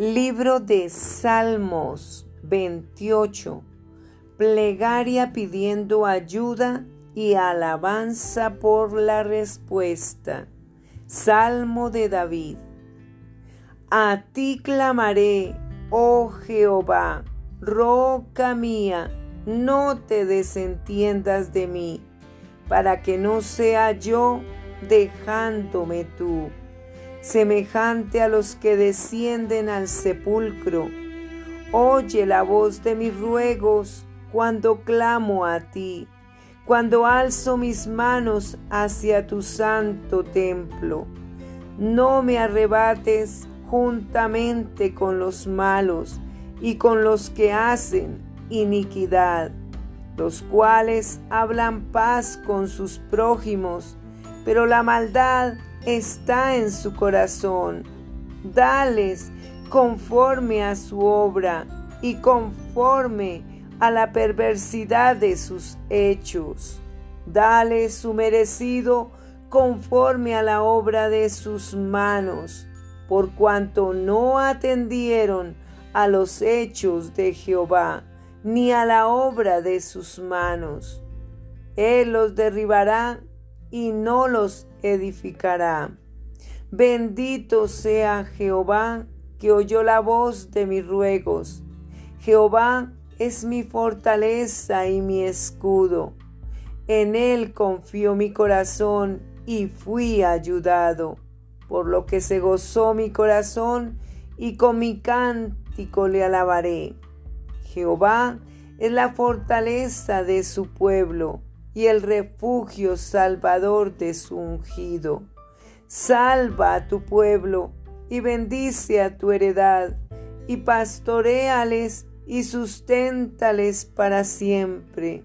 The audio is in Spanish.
Libro de Salmos 28. Plegaria pidiendo ayuda y alabanza por la respuesta. Salmo de David. A ti clamaré, oh Jehová, roca mía, no te desentiendas de mí, para que no sea yo dejándome tú semejante a los que descienden al sepulcro. Oye la voz de mis ruegos cuando clamo a ti, cuando alzo mis manos hacia tu santo templo. No me arrebates juntamente con los malos y con los que hacen iniquidad, los cuales hablan paz con sus prójimos, pero la maldad está en su corazón. Dales conforme a su obra y conforme a la perversidad de sus hechos. Dale su merecido conforme a la obra de sus manos, por cuanto no atendieron a los hechos de Jehová, ni a la obra de sus manos. Él los derribará y no los edificará. Bendito sea Jehová que oyó la voz de mis ruegos. Jehová es mi fortaleza y mi escudo. En él confió mi corazón y fui ayudado, por lo que se gozó mi corazón y con mi cántico le alabaré. Jehová es la fortaleza de su pueblo y el refugio salvador de su ungido. Salva a tu pueblo y bendice a tu heredad y pastoreales y susténtales para siempre.